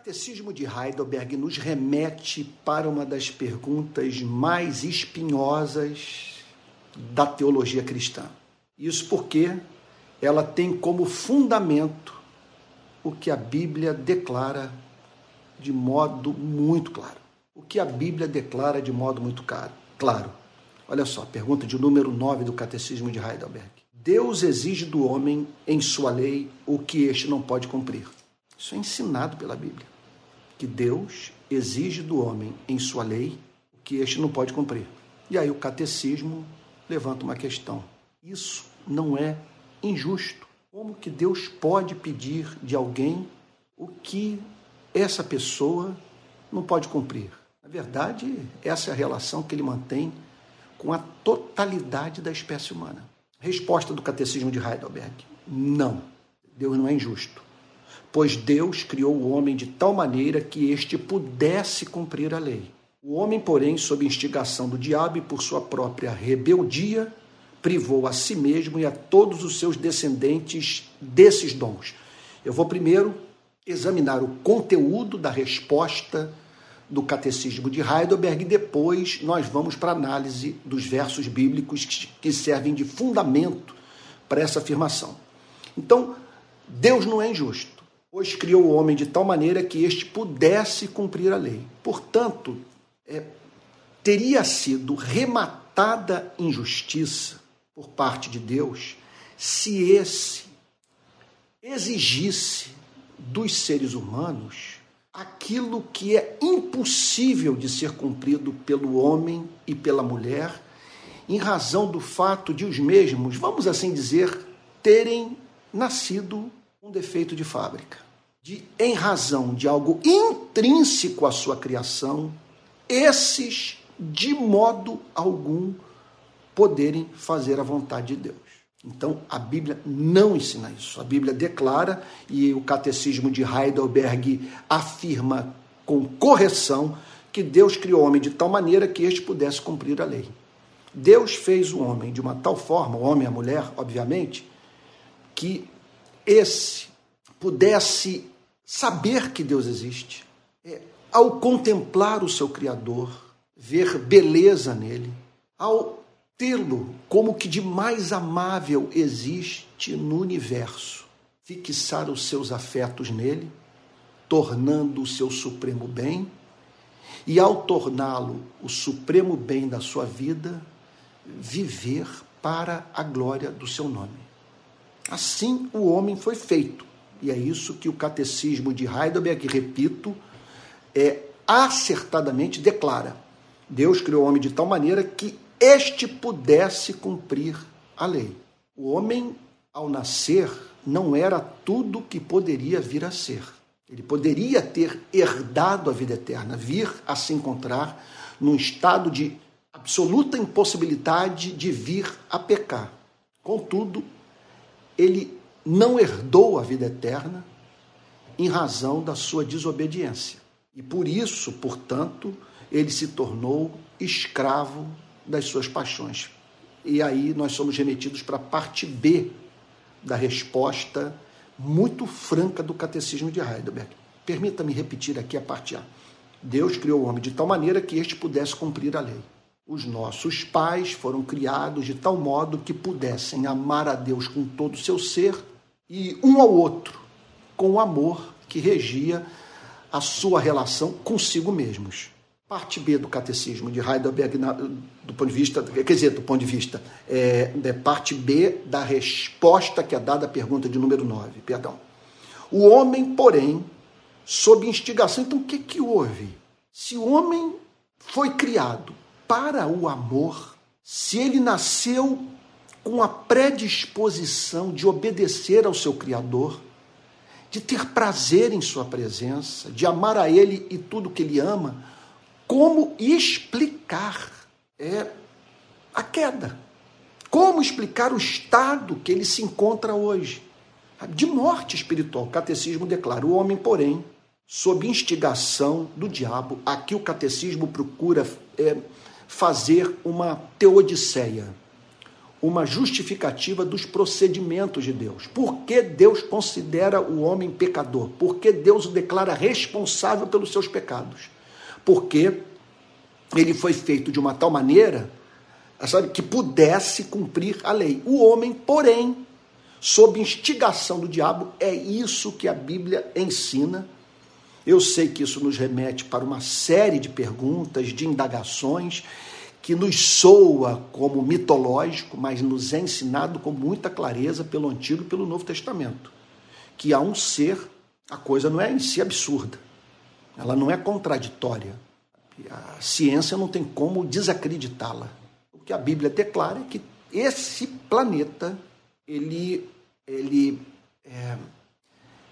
Catecismo de Heidelberg nos remete para uma das perguntas mais espinhosas da teologia cristã. Isso porque ela tem como fundamento o que a Bíblia declara de modo muito claro. O que a Bíblia declara de modo muito claro. Olha só, pergunta de número 9 do Catecismo de Heidelberg. Deus exige do homem, em sua lei, o que este não pode cumprir. Isso é ensinado pela Bíblia. Que Deus exige do homem, em sua lei, o que este não pode cumprir. E aí o catecismo levanta uma questão. Isso não é injusto. Como que Deus pode pedir de alguém o que essa pessoa não pode cumprir? Na verdade, essa é a relação que ele mantém com a totalidade da espécie humana. Resposta do Catecismo de Heidelberg: não. Deus não é injusto pois Deus criou o homem de tal maneira que este pudesse cumprir a lei. O homem, porém, sob instigação do diabo e por sua própria rebeldia, privou a si mesmo e a todos os seus descendentes desses dons. Eu vou primeiro examinar o conteúdo da resposta do Catecismo de Heidelberg e depois nós vamos para a análise dos versos bíblicos que servem de fundamento para essa afirmação. Então, Deus não é injusto pois criou o homem de tal maneira que este pudesse cumprir a lei. Portanto, é, teria sido rematada injustiça por parte de Deus se esse exigisse dos seres humanos aquilo que é impossível de ser cumprido pelo homem e pela mulher, em razão do fato de os mesmos, vamos assim dizer, terem nascido um defeito de fábrica. De, em razão de algo intrínseco à sua criação, esses, de modo algum, poderem fazer a vontade de Deus. Então, a Bíblia não ensina isso. A Bíblia declara, e o Catecismo de Heidelberg afirma com correção, que Deus criou o homem de tal maneira que este pudesse cumprir a lei. Deus fez o homem de uma tal forma, o homem e a mulher, obviamente, que esse pudesse saber que Deus existe, é, ao contemplar o seu Criador, ver beleza nele, ao tê-lo como que de mais amável existe no universo, fixar os seus afetos nele, tornando o seu supremo bem, e ao torná-lo o supremo bem da sua vida, viver para a glória do seu nome. Assim o homem foi feito. E é isso que o catecismo de Heidelberg, repito, é acertadamente declara. Deus criou o homem de tal maneira que este pudesse cumprir a lei. O homem, ao nascer, não era tudo que poderia vir a ser. Ele poderia ter herdado a vida eterna, vir a se encontrar num estado de absoluta impossibilidade de vir a pecar. Contudo, ele não herdou a vida eterna em razão da sua desobediência. E por isso, portanto, ele se tornou escravo das suas paixões. E aí nós somos remetidos para a parte B da resposta muito franca do Catecismo de Heidelberg. Permita-me repetir aqui a parte A. Deus criou o homem de tal maneira que este pudesse cumprir a lei. Os nossos pais foram criados de tal modo que pudessem amar a Deus com todo o seu ser e um ao outro com o amor que regia a sua relação consigo mesmos. Parte B do catecismo de Heidelberg, do ponto de vista, quer dizer, do ponto de vista, é, é parte B da resposta que é dada à pergunta de número 9, perdão. O homem, porém, sob instigação. Então, o que, que houve? Se o homem foi criado para o amor, se ele nasceu com a predisposição de obedecer ao seu Criador, de ter prazer em sua presença, de amar a Ele e tudo que Ele ama, como explicar é, a queda? Como explicar o estado que ele se encontra hoje? De morte espiritual. O catecismo declara: o homem, porém, sob instigação do diabo, aqui o catecismo procura é, fazer uma teodiceia. uma justificativa dos procedimentos de Deus. Por que Deus considera o homem pecador? Por que Deus o declara responsável pelos seus pecados? Porque ele foi feito de uma tal maneira sabe, que pudesse cumprir a lei. O homem, porém, sob instigação do diabo, é isso que a Bíblia ensina. Eu sei que isso nos remete para uma série de perguntas, de indagações que nos soa como mitológico, mas nos é ensinado com muita clareza pelo Antigo e pelo Novo Testamento, que há um ser, a coisa não é em si absurda, ela não é contraditória. A ciência não tem como desacreditá-la. O que a Bíblia declara é que esse planeta, ele, ele, é,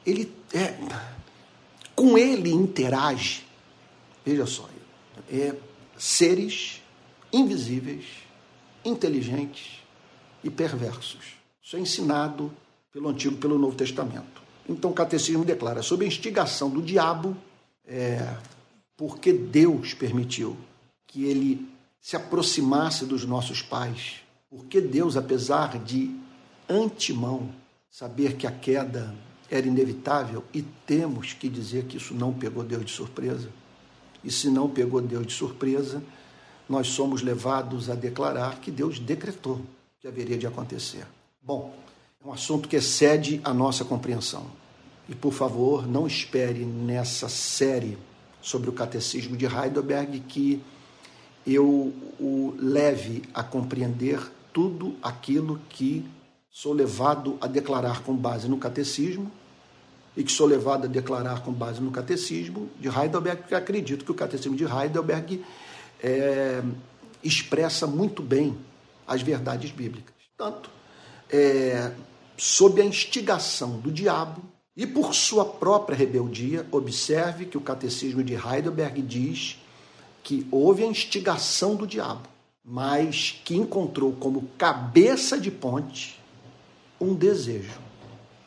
ele é, com ele interage, veja só, é, seres invisíveis, inteligentes e perversos. Isso é ensinado pelo Antigo e pelo Novo Testamento. Então o catecismo declara, sob a instigação do diabo, é, porque Deus permitiu que ele se aproximasse dos nossos pais, porque Deus, apesar de antemão saber que a queda era inevitável, e temos que dizer que isso não pegou Deus de surpresa, e se não pegou Deus de surpresa, nós somos levados a declarar que Deus decretou que haveria de acontecer. Bom, é um assunto que excede a nossa compreensão. E, por favor, não espere nessa série sobre o catecismo de Heidelberg que eu o leve a compreender tudo aquilo que sou levado a declarar com base no catecismo e que sou levado a declarar com base no catecismo de Heidelberg, porque acredito que o catecismo de Heidelberg é, expressa muito bem as verdades bíblicas. Tanto, é, sob a instigação do diabo e por sua própria rebeldia, observe que o catecismo de Heidelberg diz que houve a instigação do diabo, mas que encontrou como cabeça de ponte um desejo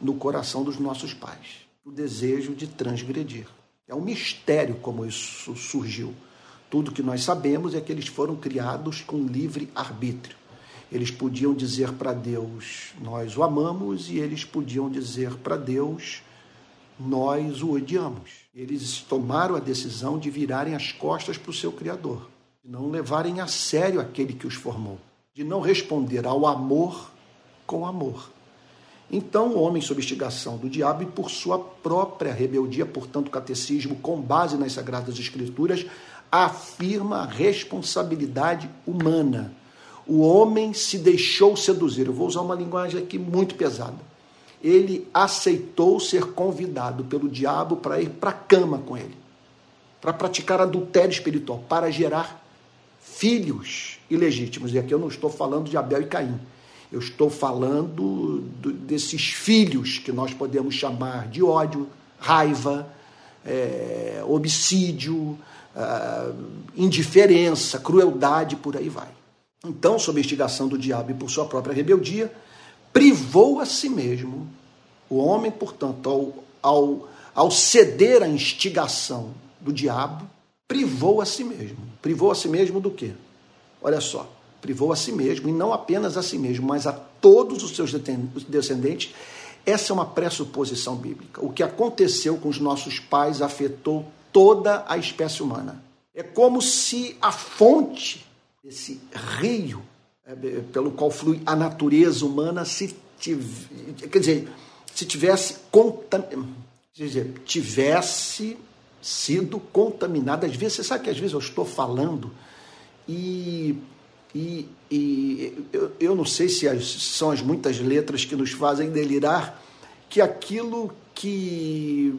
no coração dos nossos pais, o desejo de transgredir. É um mistério como isso surgiu. Tudo que nós sabemos é que eles foram criados com livre arbítrio. Eles podiam dizer para Deus, nós o amamos, e eles podiam dizer para Deus, nós o odiamos. Eles tomaram a decisão de virarem as costas para o seu Criador, de não levarem a sério aquele que os formou, de não responder ao amor com amor. Então, o homem, sob instigação do diabo e por sua própria rebeldia, portanto, o catecismo, com base nas Sagradas Escrituras, afirma a responsabilidade humana. O homem se deixou seduzir. Eu vou usar uma linguagem aqui muito pesada. Ele aceitou ser convidado pelo diabo para ir para a cama com ele, para praticar adultério espiritual, para gerar filhos ilegítimos. E aqui eu não estou falando de Abel e Caim. Eu estou falando do, desses filhos que nós podemos chamar de ódio, raiva, é, homicídio, uh, indiferença, crueldade, por aí vai. Então, sob a instigação do diabo e por sua própria rebeldia, privou a si mesmo. O homem, portanto, ao, ao, ao ceder à instigação do diabo, privou a si mesmo. Privou a si mesmo do quê? Olha só, privou a si mesmo, e não apenas a si mesmo, mas a todos os seus descendentes. Essa é uma pressuposição bíblica. O que aconteceu com os nossos pais afetou toda a espécie humana. É como se a fonte desse rio é, pelo qual flui a natureza humana se tiv... quer dizer, se tivesse dizer, tivesse sido contaminada. Às vezes, você sabe que às vezes eu estou falando e, e, e eu, eu não sei se as, são as muitas letras que nos fazem delirar que aquilo que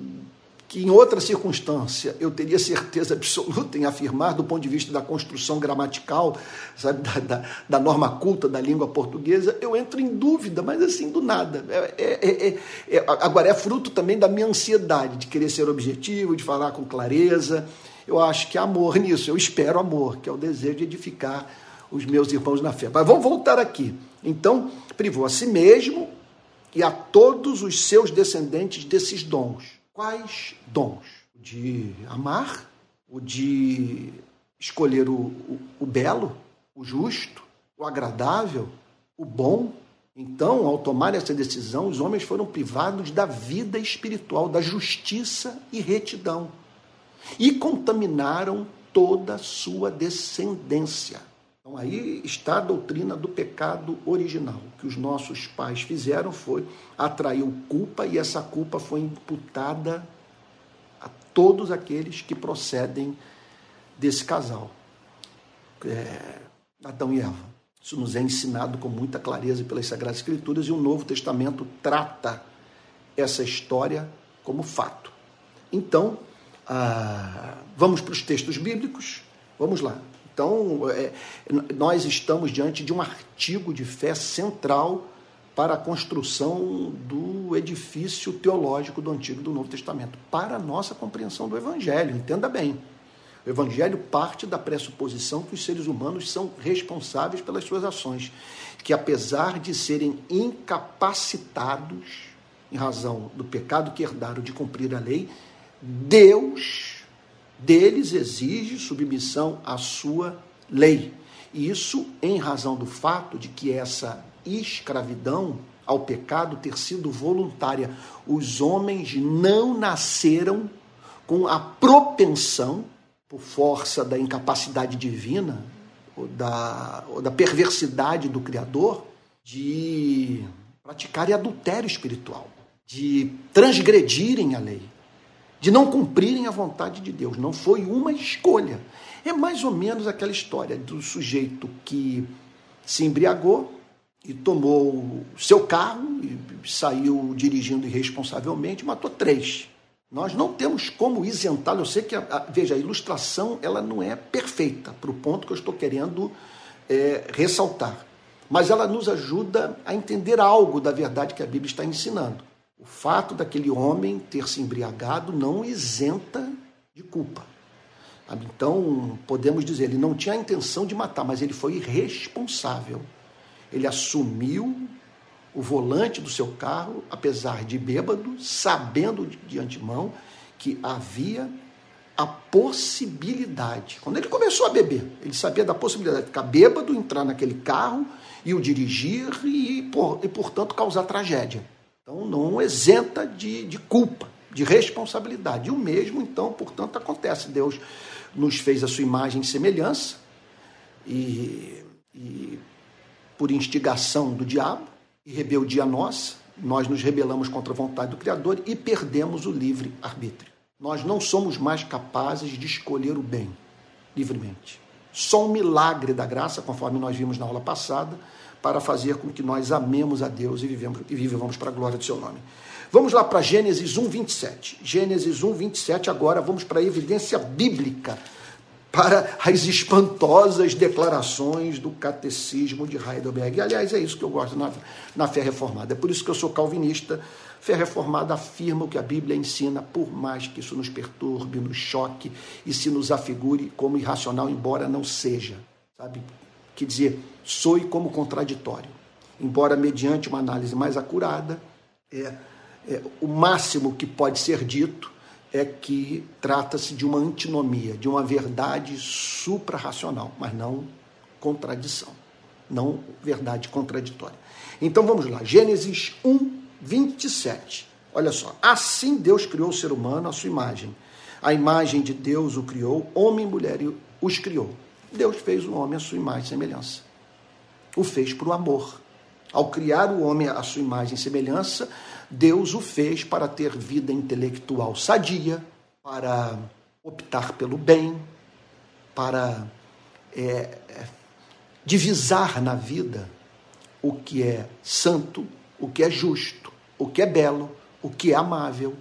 que em outra circunstância eu teria certeza absoluta em afirmar, do ponto de vista da construção gramatical, sabe, da, da, da norma culta da língua portuguesa, eu entro em dúvida, mas assim, do nada. É, é, é, é, agora, é fruto também da minha ansiedade de querer ser objetivo, de falar com clareza. Eu acho que há amor nisso, eu espero amor, que é o desejo de edificar os meus irmãos na fé. Mas vamos voltar aqui. Então, privou a si mesmo e a todos os seus descendentes desses dons quais dons? O de amar, o de escolher o, o, o belo, o justo, o agradável, o bom. Então, ao tomar essa decisão, os homens foram privados da vida espiritual, da justiça e retidão, e contaminaram toda a sua descendência. Então, aí está a doutrina do pecado original. O que os nossos pais fizeram foi atrair culpa, e essa culpa foi imputada a todos aqueles que procedem desse casal. É, Adão e Eva. Isso nos é ensinado com muita clareza pelas Sagradas Escrituras e o Novo Testamento trata essa história como fato. Então, ah, vamos para os textos bíblicos. Vamos lá. Então, é, nós estamos diante de um artigo de fé central para a construção do edifício teológico do Antigo e do Novo Testamento, para a nossa compreensão do Evangelho. Entenda bem. O Evangelho parte da pressuposição que os seres humanos são responsáveis pelas suas ações, que apesar de serem incapacitados, em razão do pecado que herdaram de cumprir a lei, Deus deles exige submissão à sua lei. E isso em razão do fato de que essa escravidão ao pecado ter sido voluntária. Os homens não nasceram com a propensão por força da incapacidade divina ou da, ou da perversidade do Criador, de praticarem adultério espiritual, de transgredirem a lei, de não cumprirem a vontade de Deus. Não foi uma escolha. É mais ou menos aquela história do sujeito que se embriagou e tomou seu carro e saiu dirigindo irresponsavelmente, matou três. Nós não temos como isentá-lo. Eu sei que, a, a, veja, a ilustração ela não é perfeita para o ponto que eu estou querendo é, ressaltar. Mas ela nos ajuda a entender algo da verdade que a Bíblia está ensinando. O fato daquele homem ter se embriagado não isenta de culpa. Então, podemos dizer, ele não tinha a intenção de matar, mas ele foi irresponsável. Ele assumiu o volante do seu carro, apesar de bêbado, sabendo de antemão que havia a possibilidade. Quando ele começou a beber, ele sabia da possibilidade de ficar bêbado, entrar naquele carro e o dirigir e, por, e portanto, causar tragédia. Então, não isenta de, de culpa, de responsabilidade. E o mesmo, então, portanto, acontece. Deus nos fez a sua imagem e semelhança e, e por instigação do diabo, e rebeldia nossa, nós nos rebelamos contra a vontade do Criador e perdemos o livre arbítrio. Nós não somos mais capazes de escolher o bem livremente. Só um milagre da graça, conforme nós vimos na aula passada, para fazer com que nós amemos a Deus e vivemos, e vivamos para a glória do seu nome. Vamos lá para Gênesis 1, 27. Gênesis 1, 27, agora vamos para a evidência bíblica para as espantosas declarações do catecismo de Heidelberg. Aliás, é isso que eu gosto na, na fé reformada. É por isso que eu sou calvinista. Fé reformada afirma o que a Bíblia ensina, por mais que isso nos perturbe, nos choque e se nos afigure como irracional, embora não seja. Sabe? Quer dizer, soe como contraditório. Embora mediante uma análise mais acurada, é, é o máximo que pode ser dito é que trata-se de uma antinomia, de uma verdade suprarracional, mas não contradição, não verdade contraditória. Então vamos lá, Gênesis 1, 27. Olha só, assim Deus criou o ser humano à sua imagem. A imagem de Deus o criou, homem e mulher os criou. Deus fez o homem à sua imagem e semelhança. O fez por amor. Ao criar o homem à sua imagem e semelhança, Deus o fez para ter vida intelectual sadia, para optar pelo bem, para é, divisar na vida o que é santo, o que é justo, o que é belo, o que é amável,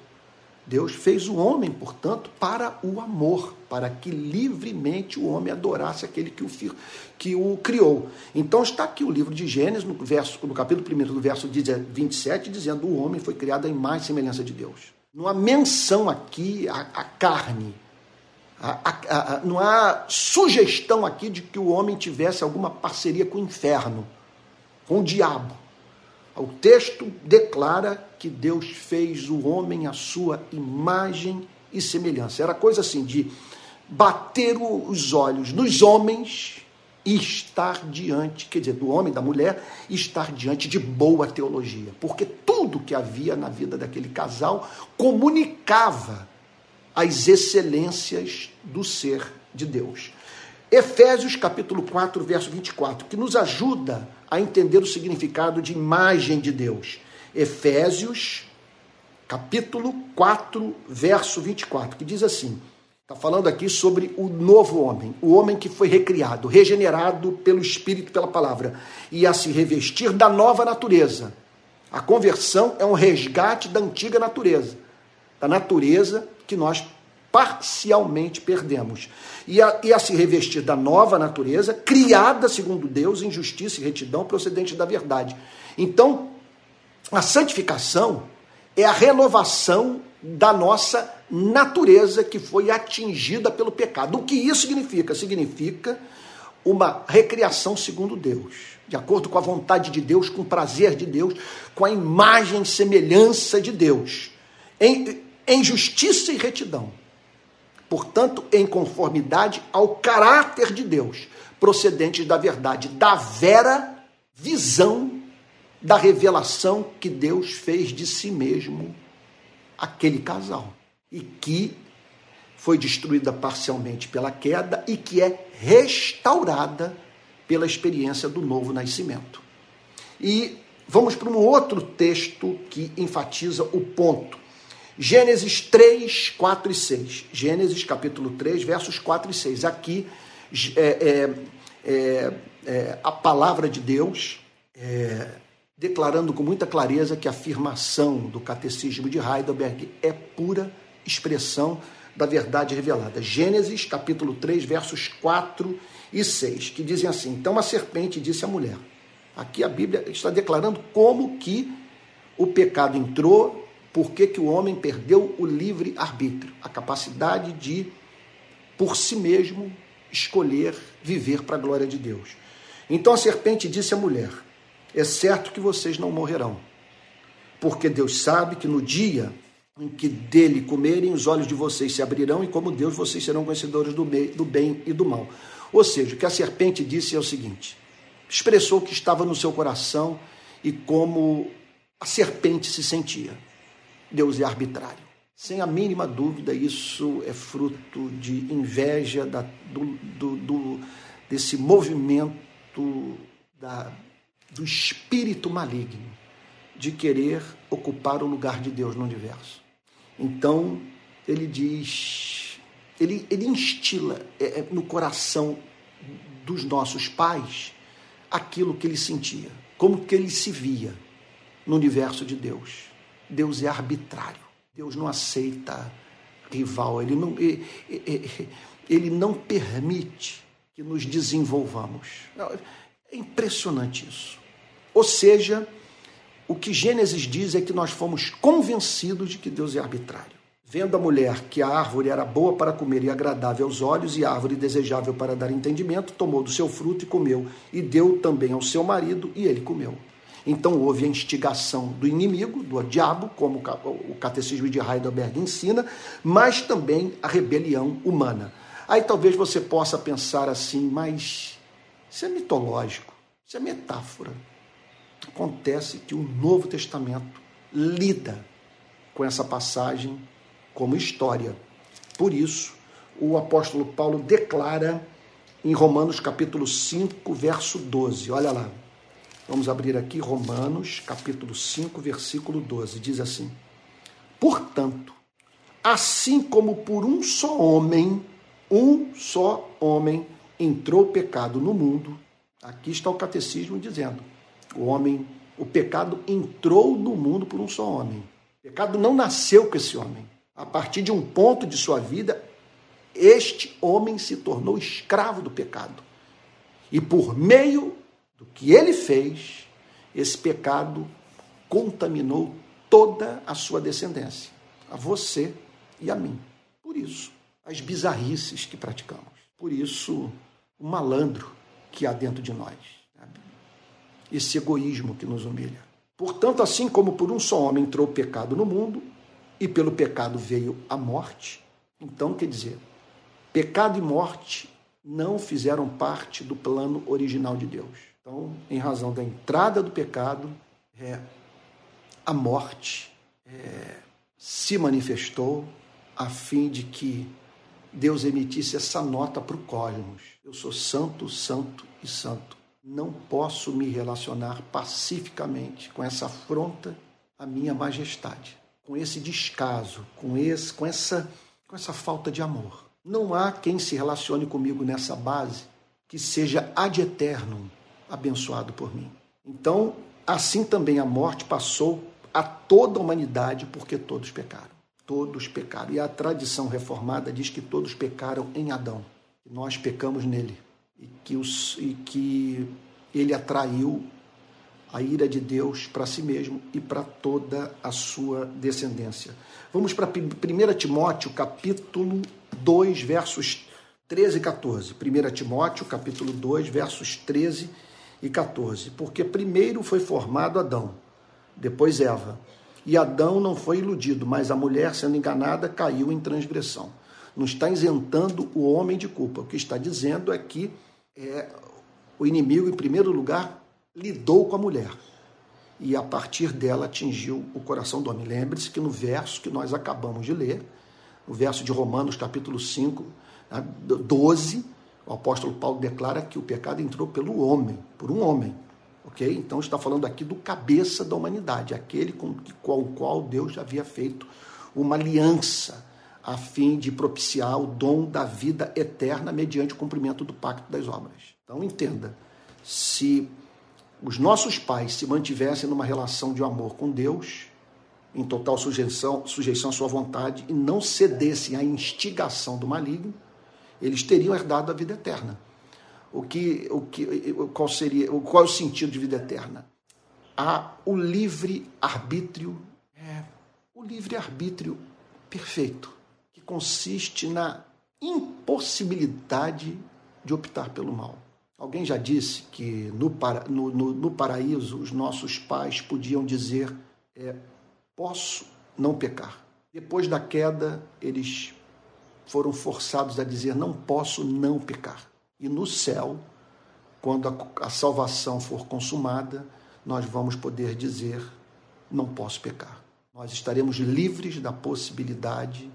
Deus fez o homem, portanto, para o amor, para que livremente o homem adorasse aquele que o, que o criou. Então está aqui o livro de Gênesis, no, verso, no capítulo 1 do verso 27, dizendo o homem foi criado em mais semelhança de Deus. Não há menção aqui à, à carne, não há sugestão aqui de que o homem tivesse alguma parceria com o inferno, com o diabo. O texto declara que Deus fez o homem à sua imagem e semelhança. Era coisa assim de bater os olhos nos homens estar diante, quer dizer, do homem, da mulher, estar diante de boa teologia, porque tudo que havia na vida daquele casal comunicava as excelências do ser de Deus. Efésios capítulo 4, verso 24, que nos ajuda a entender o significado de imagem de Deus. Efésios capítulo 4, verso 24, que diz assim: Está falando aqui sobre o novo homem, o homem que foi recriado, regenerado pelo Espírito, pela palavra, e a se revestir da nova natureza. A conversão é um resgate da antiga natureza, da natureza que nós parcialmente perdemos. E a, e a se revestir da nova natureza, criada segundo Deus em justiça e retidão procedente da verdade. Então, a santificação é a renovação da nossa natureza que foi atingida pelo pecado. O que isso significa? Significa uma recriação segundo Deus, de acordo com a vontade de Deus, com o prazer de Deus, com a imagem e semelhança de Deus, em, em justiça e retidão. Portanto, em conformidade ao caráter de Deus, procedentes da verdade, da vera visão da revelação que Deus fez de si mesmo aquele casal e que foi destruída parcialmente pela queda e que é restaurada pela experiência do novo nascimento. E vamos para um outro texto que enfatiza o ponto. Gênesis 3, 4 e 6. Gênesis capítulo 3, versos 4 e 6. Aqui é, é, é, é, a palavra de Deus é, declarando com muita clareza que a afirmação do catecismo de Heidelberg é pura expressão da verdade revelada. Gênesis capítulo 3, versos 4 e 6, que dizem assim: Então a serpente disse à mulher. Aqui a Bíblia está declarando como que o pecado entrou, por que o homem perdeu o livre arbítrio, a capacidade de, por si mesmo, escolher viver para a glória de Deus. Então a serpente disse à mulher: É certo que vocês não morrerão, porque Deus sabe que no dia em que dele comerem, os olhos de vocês se abrirão, e como Deus, vocês serão conhecedores do, do bem e do mal. Ou seja, o que a serpente disse é o seguinte: expressou o que estava no seu coração e como a serpente se sentia. Deus é arbitrário. Sem a mínima dúvida, isso é fruto de inveja da, do, do, do, desse movimento da, do espírito maligno de querer ocupar o lugar de Deus no universo. Então, ele diz, ele, ele instila é, é, no coração dos nossos pais aquilo que ele sentia, como que ele se via no universo de Deus. Deus é arbitrário. Deus não aceita rival, ele não, ele não permite que nos desenvolvamos. É impressionante isso. Ou seja, o que Gênesis diz é que nós fomos convencidos de que Deus é arbitrário. Vendo a mulher que a árvore era boa para comer e agradável aos olhos, e árvore desejável para dar entendimento, tomou do seu fruto e comeu, e deu também ao seu marido, e ele comeu. Então houve a instigação do inimigo, do diabo, como o catecismo de Heidelberg ensina, mas também a rebelião humana. Aí talvez você possa pensar assim, mas isso é mitológico, isso é metáfora acontece que o Novo Testamento lida com essa passagem como história. Por isso, o apóstolo Paulo declara em Romanos capítulo 5, verso 12. Olha lá. Vamos abrir aqui Romanos capítulo 5, versículo 12. Diz assim: Portanto, assim como por um só homem, um só homem entrou o pecado no mundo, aqui está o catecismo dizendo: o homem, o pecado entrou no mundo por um só homem. O pecado não nasceu com esse homem. A partir de um ponto de sua vida, este homem se tornou escravo do pecado. E por meio do que ele fez, esse pecado contaminou toda a sua descendência, a você e a mim. Por isso, as bizarrices que praticamos. Por isso, o malandro que há dentro de nós esse egoísmo que nos humilha. Portanto, assim como por um só homem entrou o pecado no mundo, e pelo pecado veio a morte, então quer dizer, pecado e morte não fizeram parte do plano original de Deus. Então, em razão da entrada do pecado, é, a morte é, se manifestou a fim de que Deus emitisse essa nota para o cosmos. Eu sou santo, santo e santo. Não posso me relacionar pacificamente com essa afronta à minha majestade, com esse descaso, com, esse, com, essa, com essa falta de amor. Não há quem se relacione comigo nessa base que seja ad eterno abençoado por mim. Então, assim também a morte passou a toda a humanidade, porque todos pecaram. Todos pecaram. E a tradição reformada diz que todos pecaram em Adão. Nós pecamos nele. E que, os, e que ele atraiu a ira de Deus para si mesmo e para toda a sua descendência. Vamos para 1 Timóteo, capítulo 2, versos 13 e 14. 1 Timóteo, capítulo 2, versos 13 e 14. Porque primeiro foi formado Adão, depois Eva. E Adão não foi iludido, mas a mulher, sendo enganada, caiu em transgressão. Não está isentando o homem de culpa. O que está dizendo é que é, o inimigo, em primeiro lugar, lidou com a mulher. E a partir dela atingiu o coração do homem. Lembre-se que no verso que nós acabamos de ler, no verso de Romanos, capítulo 5, 12, né, o apóstolo Paulo declara que o pecado entrou pelo homem, por um homem. Ok? Então está falando aqui do cabeça da humanidade, aquele com, com o qual Deus já havia feito uma aliança a fim de propiciar o dom da vida eterna mediante o cumprimento do pacto das obras. Então entenda, se os nossos pais se mantivessem numa relação de amor com Deus, em total sujeição, sujeição à sua vontade, e não cedessem à instigação do maligno, eles teriam herdado a vida eterna. O que, o que, qual seria, qual é o sentido de vida eterna? Há o livre arbítrio, é, o livre arbítrio perfeito, que consiste na impossibilidade de optar pelo mal. Alguém já disse que no, para, no, no, no paraíso os nossos pais podiam dizer: é, posso não pecar. Depois da queda, eles foram forçados a dizer: não posso não pecar. E no céu, quando a, a salvação for consumada, nós vamos poder dizer: não posso pecar. Nós estaremos livres da possibilidade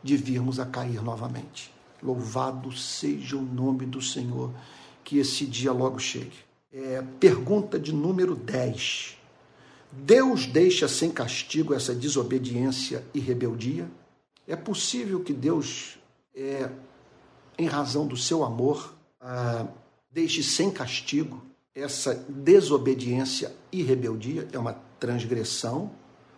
de virmos a cair novamente. Louvado seja o nome do Senhor, que esse dia logo chegue. É, pergunta de número 10. Deus deixa sem castigo essa desobediência e rebeldia? É possível que Deus, é, em razão do seu amor, ah, deixe sem castigo essa desobediência e rebeldia? É uma transgressão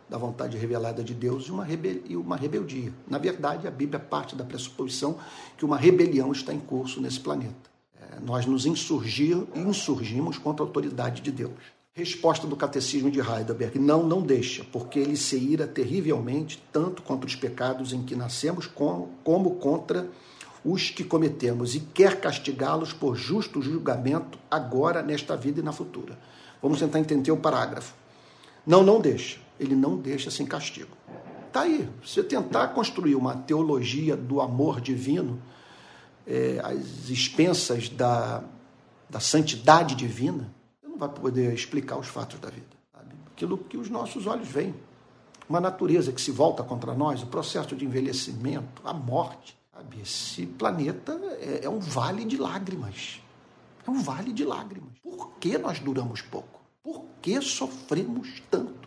da vontade revelada de Deus e uma, rebel e uma rebeldia. Na verdade, a Bíblia parte da pressuposição que uma rebelião está em curso nesse planeta. É, nós nos insurgir, insurgimos contra a autoridade de Deus. Resposta do Catecismo de Heidelberg: não, não deixa, porque ele se ira terrivelmente tanto contra os pecados em que nascemos, como contra os que cometemos, e quer castigá-los por justo julgamento agora, nesta vida e na futura. Vamos tentar entender o parágrafo. Não, não deixa. Ele não deixa sem castigo. Está aí. Você tentar construir uma teologia do amor divino é, às expensas da, da santidade divina, vai poder explicar os fatos da vida. Sabe? Aquilo que os nossos olhos veem. Uma natureza que se volta contra nós, o processo de envelhecimento, a morte. Sabe? Esse planeta é, é um vale de lágrimas. É um vale de lágrimas. Por que nós duramos pouco? Por que sofremos tanto?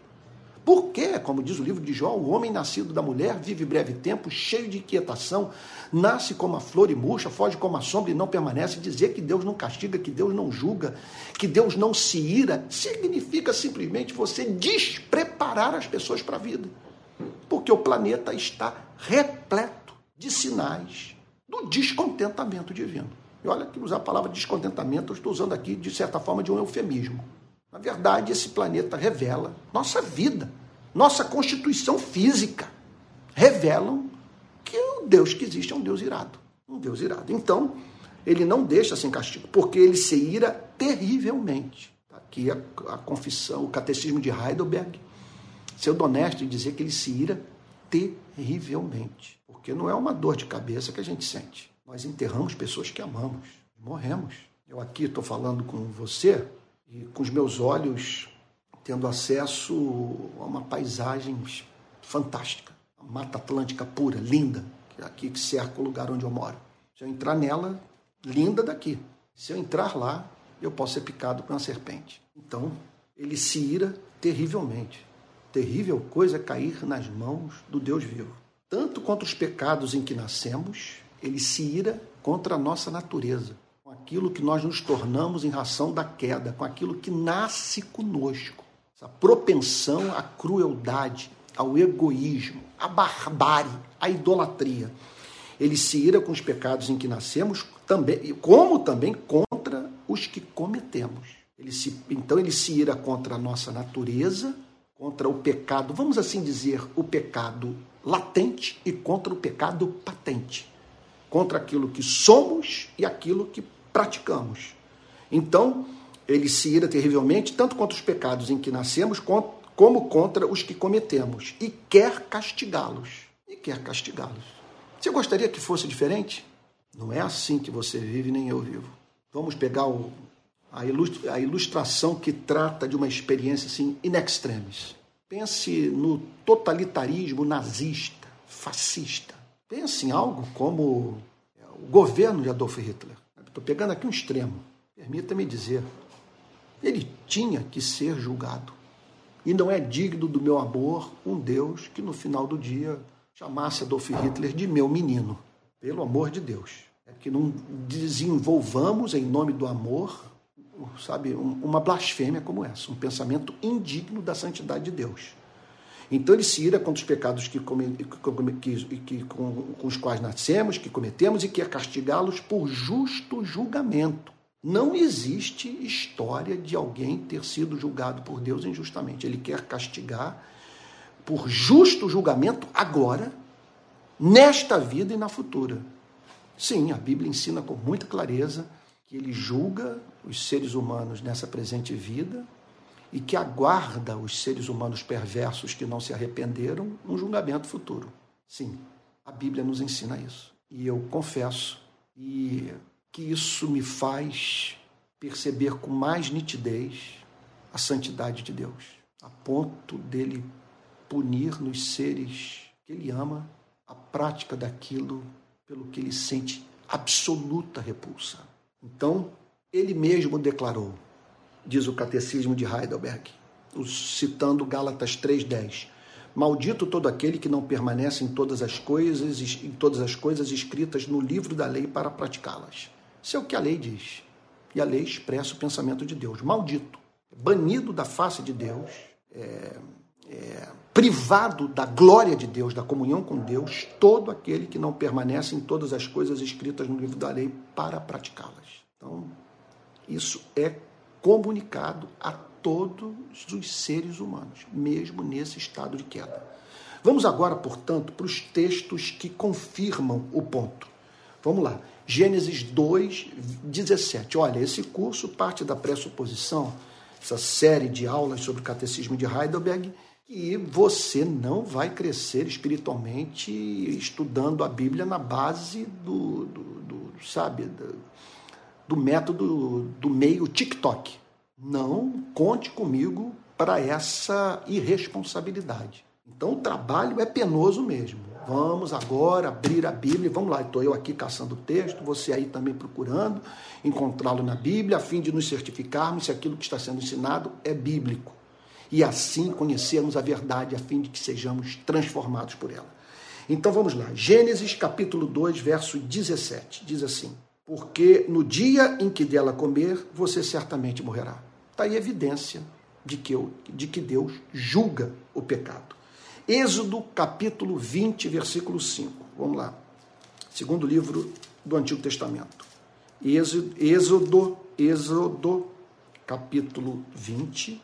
Porque, como diz o livro de Jó, o homem nascido da mulher vive breve tempo, cheio de inquietação, nasce como a flor e murcha, foge como a sombra e não permanece. Dizer que Deus não castiga, que Deus não julga, que Deus não se ira, significa simplesmente você despreparar as pessoas para a vida. Porque o planeta está repleto de sinais do descontentamento divino. E olha que usar a palavra descontentamento, eu estou usando aqui, de certa forma, de um eufemismo. Na verdade, esse planeta revela nossa vida, nossa constituição física. Revelam que o Deus que existe é um Deus irado. Um Deus irado. Então, ele não deixa sem castigo, porque ele se ira terrivelmente. Tá aqui a, a confissão, o catecismo de Heidelberg, sendo honesto em dizer que ele se ira terrivelmente. Porque não é uma dor de cabeça que a gente sente. Nós enterramos pessoas que amamos, morremos. Eu aqui estou falando com você e com os meus olhos tendo acesso a uma paisagem fantástica, a Mata Atlântica pura, linda, que é aqui que cerca o lugar onde eu moro. Se eu entrar nela, linda daqui. Se eu entrar lá, eu posso ser picado por uma serpente. Então, ele se ira terrivelmente. Terrível coisa cair nas mãos do Deus vivo. Tanto contra os pecados em que nascemos, ele se ira contra a nossa natureza, aquilo que nós nos tornamos em razão da queda, com aquilo que nasce conosco. Essa propensão à crueldade, ao egoísmo, à barbárie, à idolatria. Ele se ira com os pecados em que nascemos, também, como também contra os que cometemos. Ele se, então ele se ira contra a nossa natureza, contra o pecado, vamos assim dizer, o pecado latente e contra o pecado patente, contra aquilo que somos e aquilo que praticamos. Então, ele se ira terrivelmente tanto contra os pecados em que nascemos, como contra os que cometemos, e quer castigá-los. E quer castigá-los. Você gostaria que fosse diferente? Não é assim que você vive, nem eu vivo. Vamos pegar o, a, ilustra, a ilustração que trata de uma experiência assim in extremis. Pense no totalitarismo nazista, fascista. Pense em algo como o governo de Adolf Hitler. Estou pegando aqui um extremo. Permita-me dizer, ele tinha que ser julgado. E não é digno do meu amor um Deus que no final do dia chamasse Adolf Hitler de meu menino. Pelo amor de Deus. É que não desenvolvamos em nome do amor sabe, uma blasfêmia como essa, um pensamento indigno da santidade de Deus. Então ele se ira contra os pecados que, que, que com, com, os quais nascemos, que cometemos, e quer castigá-los por justo julgamento. Não existe história de alguém ter sido julgado por Deus injustamente. Ele quer castigar por justo julgamento agora, nesta vida e na futura. Sim, a Bíblia ensina com muita clareza que ele julga os seres humanos nessa presente vida e que aguarda os seres humanos perversos que não se arrependeram um julgamento futuro. Sim, a Bíblia nos ensina isso. E eu confesso e que isso me faz perceber com mais nitidez a santidade de Deus, a ponto dele punir nos seres que ele ama a prática daquilo pelo que ele sente absoluta repulsa. Então, ele mesmo declarou, diz o Catecismo de Heidelberg, citando Gálatas 3:10. Maldito todo aquele que não permanece em todas as coisas, em todas as coisas escritas no livro da lei para praticá-las. Isso é o que a lei diz. E a lei expressa o pensamento de Deus. Maldito, banido da face de Deus, é, é, privado da glória de Deus, da comunhão com Deus, todo aquele que não permanece em todas as coisas escritas no livro da lei para praticá-las. Então, isso é comunicado a todos os seres humanos, mesmo nesse estado de queda. Vamos agora, portanto, para os textos que confirmam o ponto. Vamos lá. Gênesis 2, 17. Olha, esse curso parte da pressuposição, essa série de aulas sobre o catecismo de Heidelberg, que você não vai crescer espiritualmente estudando a Bíblia na base do, do, do sabe, do, do método do meio TikTok. Não conte comigo para essa irresponsabilidade. Então o trabalho é penoso mesmo. Vamos agora abrir a Bíblia, vamos lá, estou eu aqui caçando o texto, você aí também procurando encontrá-lo na Bíblia, a fim de nos certificarmos se aquilo que está sendo ensinado é bíblico. E assim conhecermos a verdade, a fim de que sejamos transformados por ela. Então vamos lá, Gênesis capítulo 2, verso 17, diz assim: porque no dia em que dela comer, você certamente morrerá. Está aí a evidência de que, eu, de que Deus julga o pecado. Êxodo capítulo 20, versículo 5. Vamos lá. Segundo livro do Antigo Testamento. Êxodo, Êxodo, Êxodo capítulo 20,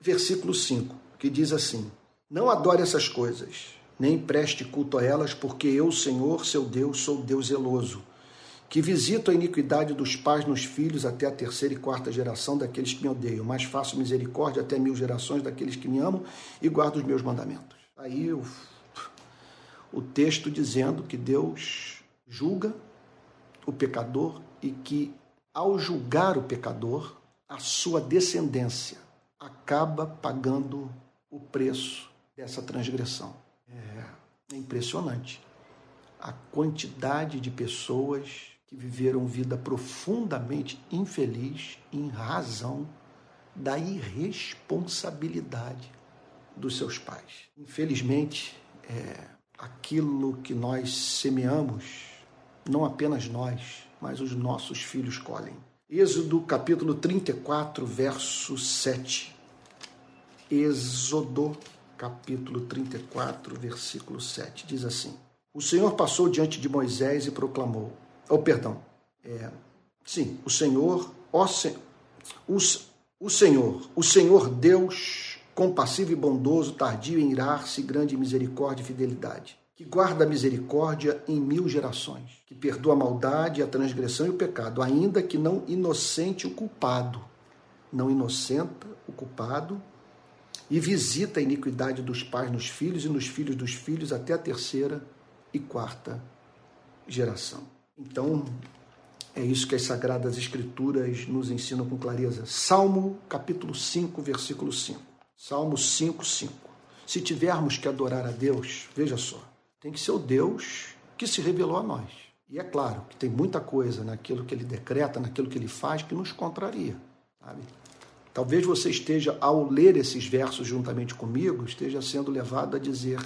versículo 5, que diz assim: Não adore essas coisas nem preste culto a elas, porque eu, Senhor, seu Deus, sou Deus zeloso, que visito a iniquidade dos pais nos filhos até a terceira e quarta geração daqueles que me odeiam, mas faço misericórdia até mil gerações daqueles que me amam e guardo os meus mandamentos. Aí o, o texto dizendo que Deus julga o pecador e que, ao julgar o pecador, a sua descendência acaba pagando o preço dessa transgressão. É, impressionante a quantidade de pessoas que viveram vida profundamente infeliz em razão da irresponsabilidade dos seus pais. Infelizmente, é, aquilo que nós semeamos, não apenas nós, mas os nossos filhos colhem. Êxodo capítulo 34, verso 7. Êxodo capítulo 34, versículo 7. Diz assim: O Senhor passou diante de Moisés e proclamou: Oh, perdão. É, sim, o Senhor, ó, o, o Senhor, o Senhor Deus, compassivo e bondoso, tardio em irar-se, grande misericórdia e fidelidade, que guarda a misericórdia em mil gerações, que perdoa a maldade, a transgressão e o pecado, ainda que não inocente o culpado, não inocenta o culpado, e visita a iniquidade dos pais nos filhos e nos filhos dos filhos até a terceira e quarta geração. Então, é isso que as Sagradas Escrituras nos ensinam com clareza. Salmo capítulo 5, versículo 5. Salmo 5, 5. Se tivermos que adorar a Deus, veja só, tem que ser o Deus que se revelou a nós. E é claro que tem muita coisa naquilo que ele decreta, naquilo que ele faz, que nos contraria. Sabe? Talvez você esteja, ao ler esses versos juntamente comigo, esteja sendo levado a dizer: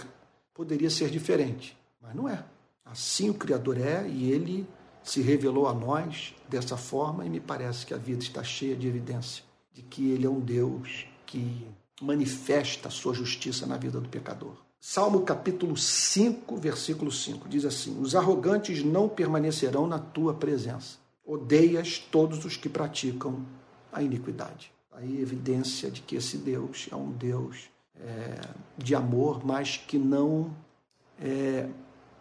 poderia ser diferente. Mas não é. Assim o Criador é e ele se revelou a nós dessa forma e me parece que a vida está cheia de evidência de que ele é um Deus que manifesta a sua justiça na vida do pecador. Salmo capítulo 5, versículo 5 diz assim: Os arrogantes não permanecerão na tua presença. Odeias todos os que praticam a iniquidade. Aí evidência de que esse Deus é um Deus é, de amor, mas que não é,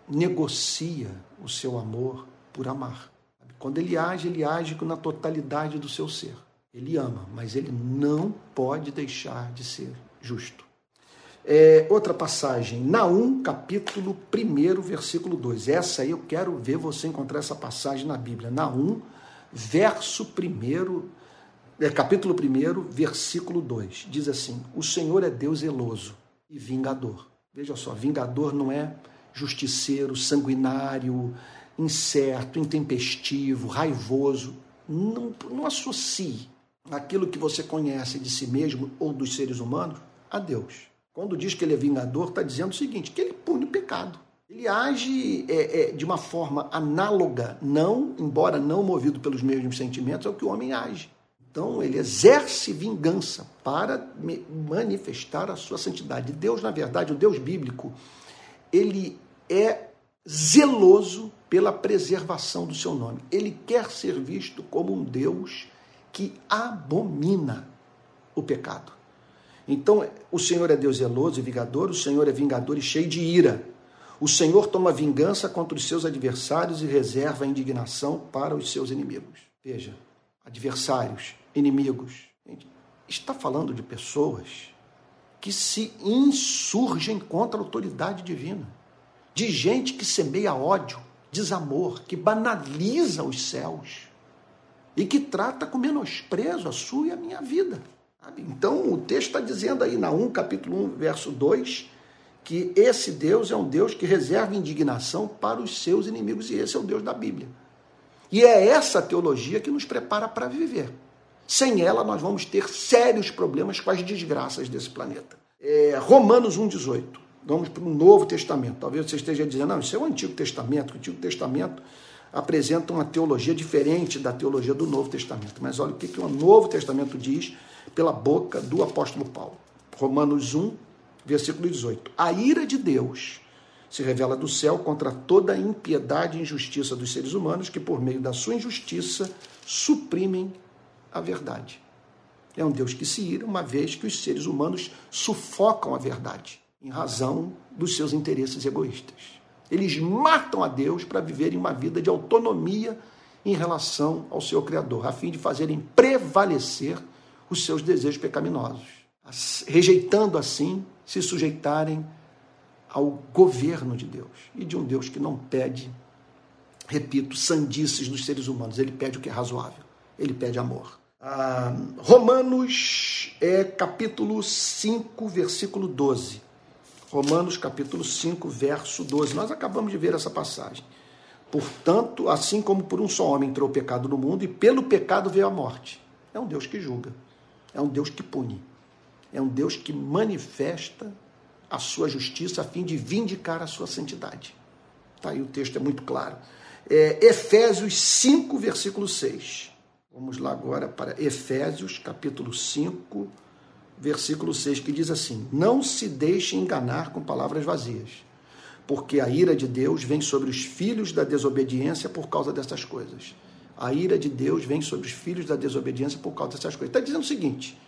negocia o seu amor por amar. Quando ele age, ele age na totalidade do seu ser. Ele ama, mas ele não pode deixar de ser justo. É, outra passagem, Naum, capítulo 1, versículo 2. Essa aí eu quero ver você encontrar essa passagem na Bíblia. Naum, verso 1, é, capítulo 1, versículo 2. Diz assim: O Senhor é Deus zeloso e vingador. Veja só, vingador não é justiceiro, sanguinário, incerto, intempestivo, raivoso. Não, não associe aquilo que você conhece de si mesmo ou dos seres humanos a Deus. Quando diz que ele é vingador, está dizendo o seguinte: que ele pune o pecado. Ele age é, é, de uma forma análoga, não, embora não movido pelos mesmos sentimentos, ao que o homem age. Então, ele exerce vingança para manifestar a sua santidade. Deus, na verdade, o Deus bíblico, ele é zeloso pela preservação do seu nome. Ele quer ser visto como um Deus que abomina o pecado. Então, o Senhor é Deus zeloso e vingador, o Senhor é vingador e cheio de ira. O Senhor toma vingança contra os seus adversários e reserva a indignação para os seus inimigos. Veja, adversários, inimigos. Está falando de pessoas que se insurgem contra a autoridade divina, de gente que semeia ódio, desamor, que banaliza os céus e que trata com menosprezo a sua e a minha vida. Então o texto está dizendo aí na 1, capítulo 1, verso 2, que esse Deus é um Deus que reserva indignação para os seus inimigos, e esse é o Deus da Bíblia. E é essa teologia que nos prepara para viver. Sem ela, nós vamos ter sérios problemas com as desgraças desse planeta. É, Romanos 1,18. Vamos para o Novo Testamento. Talvez você esteja dizendo, não, isso é o Antigo Testamento. O Antigo Testamento apresenta uma teologia diferente da teologia do Novo Testamento. Mas olha o que, que o Novo Testamento diz pela boca do apóstolo Paulo. Romanos 1, versículo 18. A ira de Deus se revela do céu contra toda a impiedade e injustiça dos seres humanos que, por meio da sua injustiça, suprimem a verdade. É um Deus que se ira, uma vez que os seres humanos sufocam a verdade em razão dos seus interesses egoístas. Eles matam a Deus para viverem uma vida de autonomia em relação ao seu Criador, a fim de fazerem prevalecer os seus desejos pecaminosos, rejeitando assim se sujeitarem ao governo de Deus e de um Deus que não pede, repito, sandices dos seres humanos, ele pede o que é razoável, ele pede amor. Ah, Romanos é capítulo 5, versículo 12. Romanos capítulo 5, verso 12. Nós acabamos de ver essa passagem. Portanto, assim como por um só homem entrou o pecado no mundo, e pelo pecado veio a morte. É um Deus que julga, é um Deus que pune, é um Deus que manifesta a sua justiça a fim de vindicar a sua santidade. Tá aí o texto é muito claro. É, Efésios 5, versículo 6. Vamos lá agora para Efésios, capítulo 5, versículo 6, que diz assim: Não se deixe enganar com palavras vazias, porque a ira de Deus vem sobre os filhos da desobediência por causa dessas coisas. A ira de Deus vem sobre os filhos da desobediência por causa dessas coisas. Está dizendo o seguinte: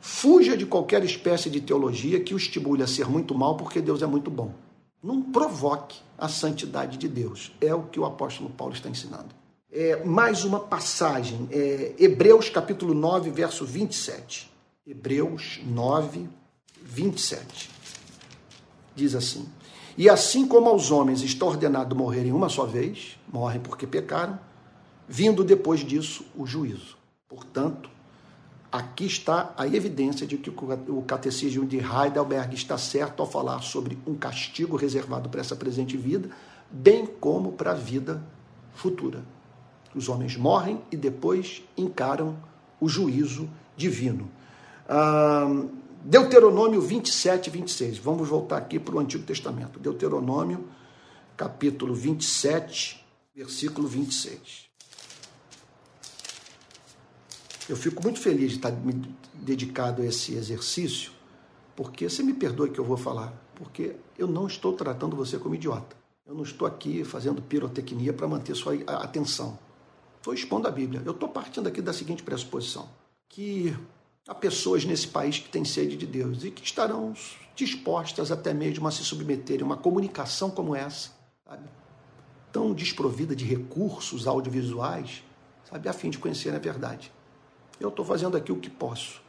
fuja de qualquer espécie de teologia que o estimule a ser muito mal, porque Deus é muito bom. Não provoque a santidade de Deus. É o que o apóstolo Paulo está ensinando. É, mais uma passagem, é, Hebreus capítulo 9, verso 27. Hebreus 9, 27. Diz assim: E assim como aos homens está ordenado morrerem uma só vez, morrem porque pecaram, vindo depois disso o juízo. Portanto, aqui está a evidência de que o catecismo de Heidelberg está certo ao falar sobre um castigo reservado para essa presente vida, bem como para a vida futura. Os homens morrem e depois encaram o juízo divino. Deuteronômio 27, 26. Vamos voltar aqui para o Antigo Testamento. Deuteronômio, capítulo 27, versículo 26. Eu fico muito feliz de estar me dedicado a esse exercício, porque você me perdoe que eu vou falar, porque eu não estou tratando você como idiota. Eu não estou aqui fazendo pirotecnia para manter sua atenção. Estou expondo a Bíblia. Eu estou partindo aqui da seguinte pressuposição: que há pessoas nesse país que têm sede de Deus e que estarão dispostas até mesmo a se submeterem a uma comunicação como essa, sabe? tão desprovida de recursos audiovisuais, sabe, a fim de conhecer a verdade. Eu estou fazendo aqui o que posso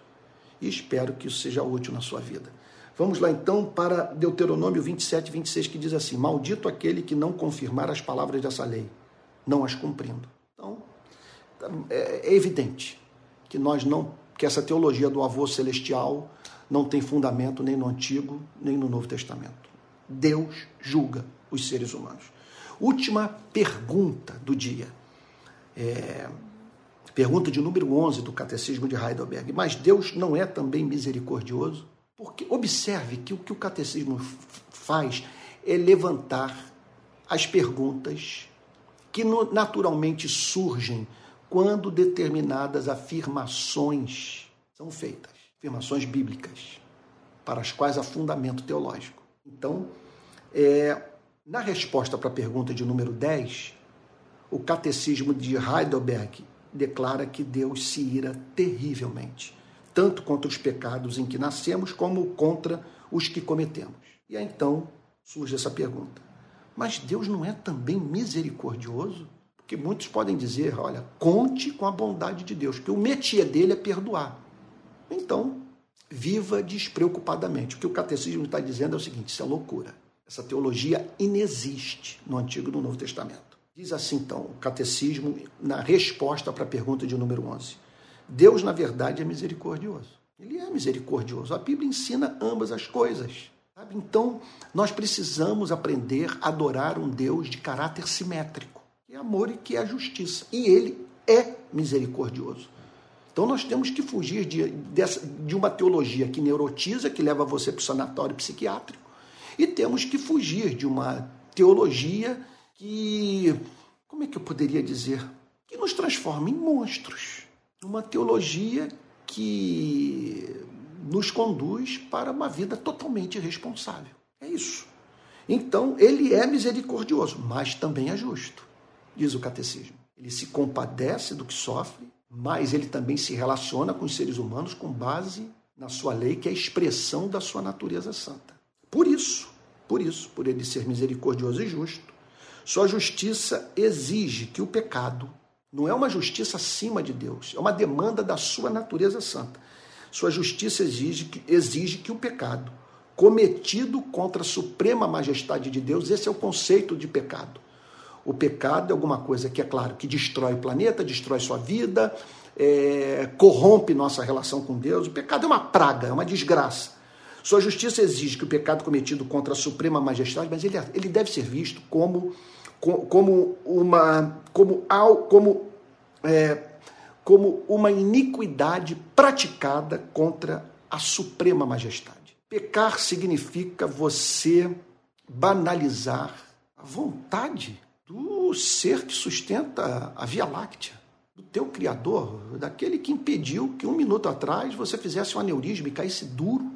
e espero que isso seja útil na sua vida. Vamos lá então para Deuteronômio 27, 26, que diz assim: Maldito aquele que não confirmar as palavras dessa lei, não as cumprindo. Então, é, é evidente que nós não que essa teologia do avô celestial não tem fundamento nem no Antigo, nem no Novo Testamento. Deus julga os seres humanos. Última pergunta do dia. É, pergunta de número 11 do Catecismo de Heidelberg. Mas Deus não é também misericordioso? Porque observe que o que o catecismo faz é levantar as perguntas que naturalmente surgem quando determinadas afirmações são feitas, afirmações bíblicas, para as quais há fundamento teológico. Então, é, na resposta para a pergunta de número 10, o Catecismo de Heidelberg declara que Deus se ira terrivelmente, tanto contra os pecados em que nascemos, como contra os que cometemos. E aí então surge essa pergunta: mas Deus não é também misericordioso? Porque muitos podem dizer, olha, conte com a bondade de Deus, porque o métier dele é perdoar. Então, viva despreocupadamente. O que o catecismo está dizendo é o seguinte: isso é loucura. Essa teologia inexiste no Antigo e no Novo Testamento. Diz assim, então, o catecismo, na resposta para a pergunta de número 11. Deus, na verdade, é misericordioso. Ele é misericordioso. A Bíblia ensina ambas as coisas. Então, nós precisamos aprender a adorar um Deus de caráter simétrico é amor e que é justiça. E ele é misericordioso. Então nós temos que fugir de, de uma teologia que neurotiza, que leva você para o sanatório psiquiátrico, e temos que fugir de uma teologia que, como é que eu poderia dizer, que nos transforma em monstros. Uma teologia que nos conduz para uma vida totalmente irresponsável. É isso. Então, ele é misericordioso, mas também é justo diz o catecismo. Ele se compadece do que sofre, mas ele também se relaciona com os seres humanos com base na sua lei, que é a expressão da sua natureza santa. Por isso, por isso, por ele ser misericordioso e justo, sua justiça exige que o pecado não é uma justiça acima de Deus, é uma demanda da sua natureza santa. Sua justiça exige que, exige que o pecado cometido contra a suprema majestade de Deus. Esse é o conceito de pecado. O pecado é alguma coisa que, é claro, que destrói o planeta, destrói sua vida, é, corrompe nossa relação com Deus. O pecado é uma praga, é uma desgraça. Sua justiça exige que o pecado cometido contra a suprema majestade, mas ele, ele deve ser visto como, como uma como, como, é, como uma iniquidade praticada contra a suprema majestade. Pecar significa você banalizar a vontade do ser que sustenta a Via Láctea, do teu Criador, daquele que impediu que um minuto atrás você fizesse um aneurisma e caísse duro,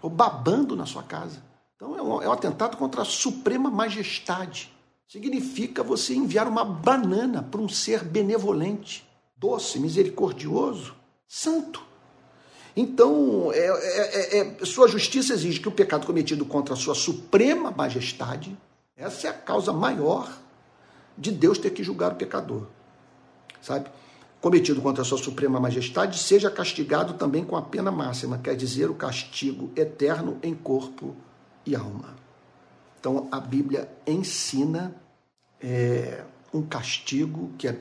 ou babando na sua casa. Então é um, é um atentado contra a suprema majestade. Significa você enviar uma banana para um ser benevolente, doce, misericordioso, santo. Então, é, é, é, é, sua justiça exige que o pecado cometido contra a sua suprema majestade, essa é a causa maior de Deus ter que julgar o pecador. Sabe? Cometido contra a sua suprema majestade, seja castigado também com a pena máxima, quer dizer, o castigo eterno em corpo e alma. Então, a Bíblia ensina é, um castigo que é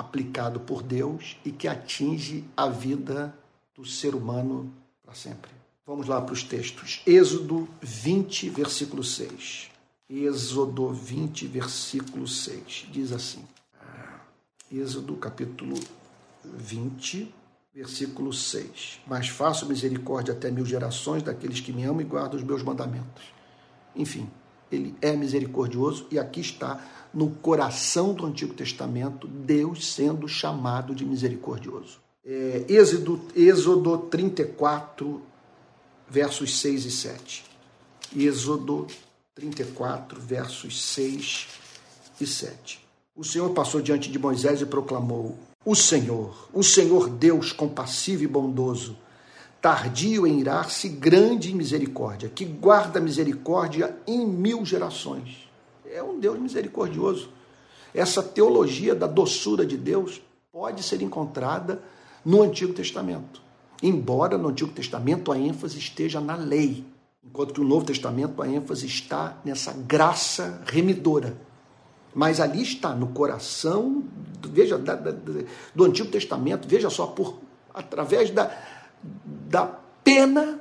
aplicado por Deus e que atinge a vida do ser humano para sempre. Vamos lá para os textos. Êxodo 20, versículo 6. Êxodo 20, versículo 6. Diz assim. Êxodo capítulo 20, versículo 6. Mas faço misericórdia até mil gerações daqueles que me amam e guardam os meus mandamentos. Enfim, ele é misericordioso e aqui está no coração do Antigo Testamento Deus sendo chamado de misericordioso é, Êxodo, Êxodo 34, versos 6 e 7. Êxodo 34, versos 6 e 7. O Senhor passou diante de Moisés e proclamou: O Senhor, o Senhor Deus compassivo e bondoso, tardio em irar-se, grande em misericórdia, que guarda misericórdia em mil gerações. É um Deus misericordioso. Essa teologia da doçura de Deus pode ser encontrada no Antigo Testamento. Embora no Antigo Testamento a ênfase esteja na lei, enquanto que no Novo Testamento a ênfase está nessa graça remidora. Mas ali está no coração, veja, da, da, do Antigo Testamento, veja só, por através da, da pena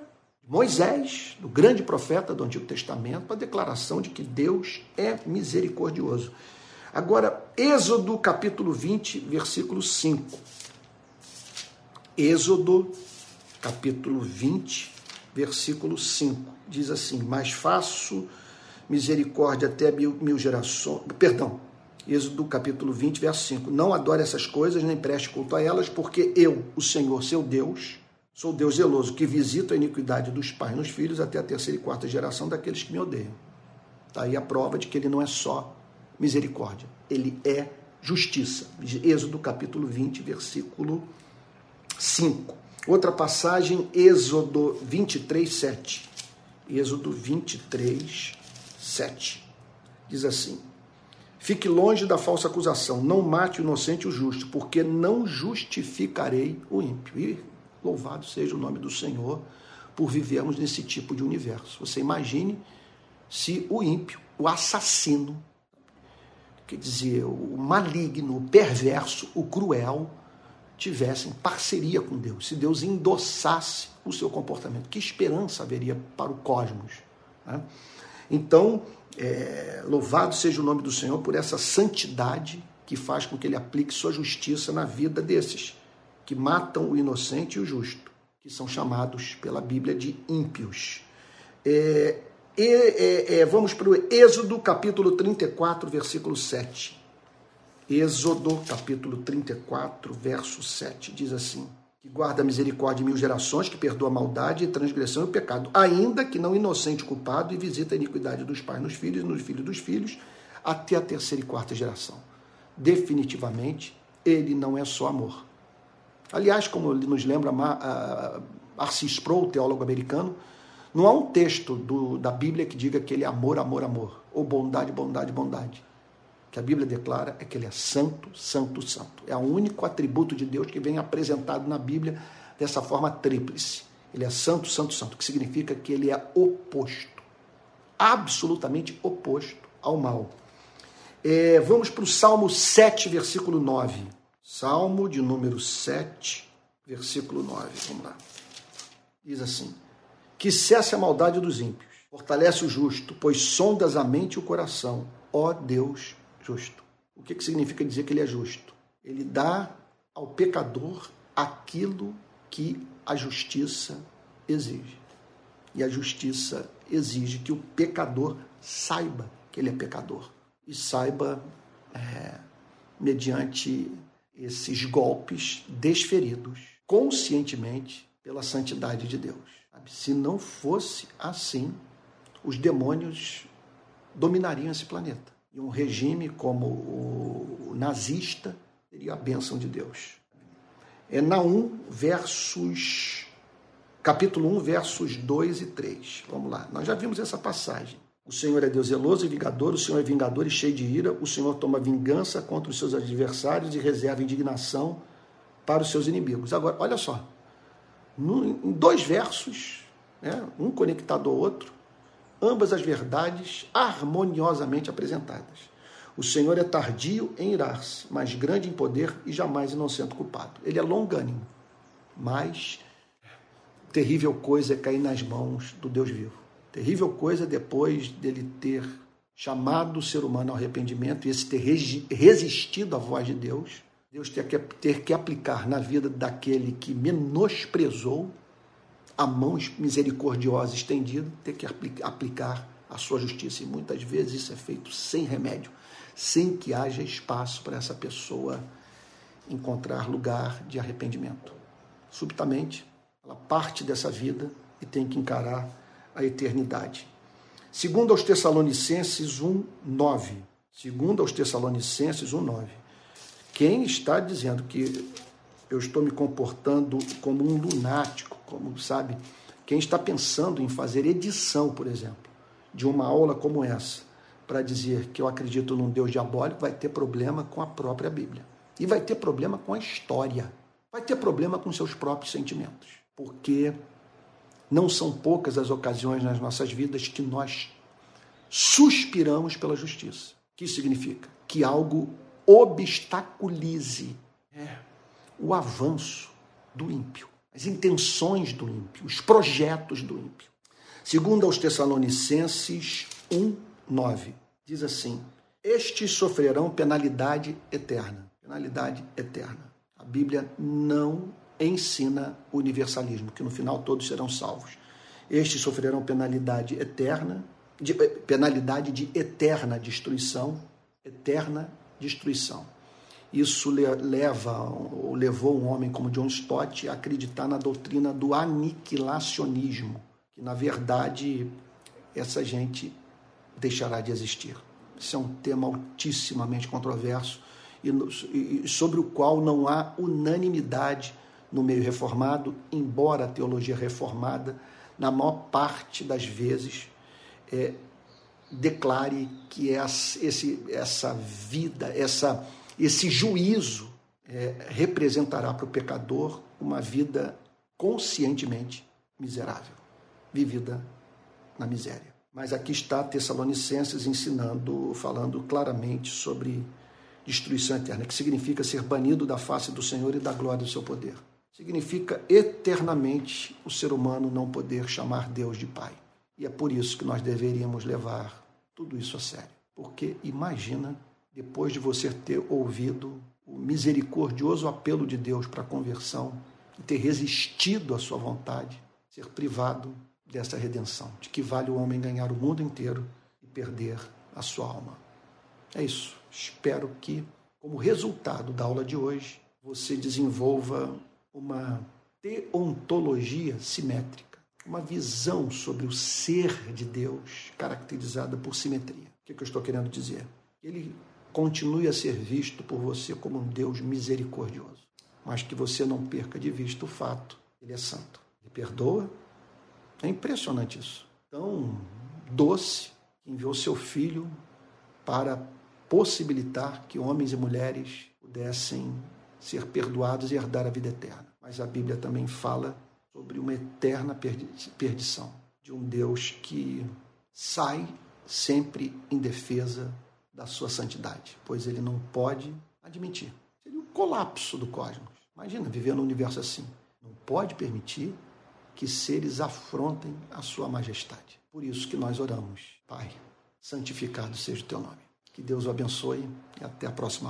Moisés, do grande profeta do Antigo Testamento, a declaração de que Deus é misericordioso. Agora, Êxodo capítulo 20, versículo 5. Êxodo, capítulo 20, versículo 5. Diz assim: Mas faço misericórdia até mil, mil gerações. Perdão, Êxodo, capítulo 20, verso 5. Não adore essas coisas, nem preste culto a elas, porque eu, o Senhor, seu Deus, sou Deus zeloso, que visita a iniquidade dos pais nos filhos até a terceira e quarta geração daqueles que me odeiam. Está aí a prova de que ele não é só misericórdia, ele é justiça. Êxodo capítulo 20, versículo 5. Outra passagem, Êxodo 23, 7. Êxodo 23, 7. Diz assim: Fique longe da falsa acusação, não mate o inocente e o justo, porque não justificarei o ímpio. E louvado seja o nome do Senhor por vivermos nesse tipo de universo. Você imagine se o ímpio, o assassino, quer dizer, o maligno, o perverso, o cruel, tivessem parceria com Deus, se Deus endossasse o seu comportamento, que esperança haveria para o cosmos? Né? Então, é, louvado seja o nome do Senhor por essa santidade que faz com que ele aplique sua justiça na vida desses que matam o inocente e o justo, que são chamados pela Bíblia de ímpios. É, é, vamos para o Êxodo capítulo 34, versículo 7. Êxodo, capítulo 34, verso 7, diz assim: Que guarda a misericórdia em mil gerações, que perdoa a maldade, transgressão e o pecado, ainda que não inocente culpado, e visita a iniquidade dos pais nos filhos nos filhos dos filhos, até a terceira e quarta geração. Definitivamente, ele não é só amor. Aliás, como nos lembra Arcis Sproul, teólogo americano, não há um texto do, da Bíblia que diga que ele é amor, amor, amor, ou bondade, bondade, bondade que a Bíblia declara é que ele é santo, santo, santo. É o único atributo de Deus que vem apresentado na Bíblia dessa forma tríplice. Ele é santo, santo, santo, que significa que ele é oposto, absolutamente oposto ao mal. É, vamos para o Salmo 7, versículo 9. Salmo de número 7, versículo 9. Vamos lá. Diz assim: Que cesse a maldade dos ímpios, fortalece o justo, pois sondas a mente e o coração, ó Deus justo. O que, que significa dizer que ele é justo? Ele dá ao pecador aquilo que a justiça exige. E a justiça exige que o pecador saiba que ele é pecador e saiba, é, mediante esses golpes desferidos conscientemente pela santidade de Deus. Se não fosse assim, os demônios dominariam esse planeta. E um regime como o nazista teria a bênção de Deus. É Naum, versos. capítulo 1, versos 2 e 3. Vamos lá, nós já vimos essa passagem. O Senhor é Deus zeloso e vingador, o Senhor é vingador e cheio de ira, o Senhor toma vingança contra os seus adversários e reserva indignação para os seus inimigos. Agora, olha só, em dois versos, né, um conectado ao outro, ambas as verdades harmoniosamente apresentadas. O Senhor é tardio em irar-se, mas grande em poder e jamais inocente culpado. Ele é longânimo, mas terrível coisa é cair nas mãos do Deus vivo. Terrível coisa depois dele ter chamado o ser humano ao arrependimento e esse ter resistido à voz de Deus, Deus ter que, ter que aplicar na vida daquele que menosprezou a mão misericordiosa estendida, ter que aplicar a sua justiça. E muitas vezes isso é feito sem remédio, sem que haja espaço para essa pessoa encontrar lugar de arrependimento. Subitamente, ela parte dessa vida e tem que encarar a eternidade. Segundo aos Tessalonicenses 1, 9. Segundo aos Tessalonicenses 1, 9. Quem está dizendo que eu estou me comportando como um lunático, como sabe, quem está pensando em fazer edição, por exemplo, de uma aula como essa, para dizer que eu acredito num Deus diabólico, vai ter problema com a própria Bíblia. E vai ter problema com a história. Vai ter problema com seus próprios sentimentos. Porque não são poucas as ocasiões nas nossas vidas que nós suspiramos pela justiça. O que isso significa? Que algo obstaculize é, o avanço do ímpio, as intenções do ímpio, os projetos do ímpio. Segundo aos Tessalonicenses 1, 9, diz assim: Estes sofrerão penalidade eterna. Penalidade eterna. A Bíblia não ensina o universalismo, que no final todos serão salvos. Estes sofrerão penalidade eterna, de, eh, penalidade de eterna destruição, eterna destruição. Isso leva ou levou um homem como John Stott a acreditar na doutrina do aniquilacionismo, que na verdade essa gente deixará de existir. Isso é um tema altissimamente controverso e sobre o qual não há unanimidade no meio reformado, embora a teologia reformada, na maior parte das vezes, é, declare que esse, essa vida, essa, esse juízo é, representará para o pecador uma vida conscientemente miserável, vivida na miséria. Mas aqui está Tessalonicenses ensinando, falando claramente sobre destruição eterna, que significa ser banido da face do Senhor e da glória do seu poder significa eternamente o ser humano não poder chamar Deus de Pai. E é por isso que nós deveríamos levar tudo isso a sério. Porque imagina, depois de você ter ouvido o misericordioso apelo de Deus para a conversão e ter resistido à sua vontade, ser privado dessa redenção, de que vale o homem ganhar o mundo inteiro e perder a sua alma. É isso. Espero que, como resultado da aula de hoje, você desenvolva uma teontologia simétrica, uma visão sobre o ser de Deus caracterizada por simetria. O que, é que eu estou querendo dizer? Ele continue a ser visto por você como um Deus misericordioso, mas que você não perca de vista o fato, ele é santo. Ele perdoa. É impressionante isso. Tão doce que enviou seu filho para possibilitar que homens e mulheres pudessem ser perdoados e herdar a vida eterna. Mas a Bíblia também fala sobre uma eterna perdição de um Deus que sai sempre em defesa da sua santidade, pois ele não pode admitir. Seria um colapso do cosmos. Imagina viver num universo assim. Não pode permitir que seres afrontem a sua majestade. Por isso que nós oramos, Pai, santificado seja o teu nome. Que Deus o abençoe e até a próxima.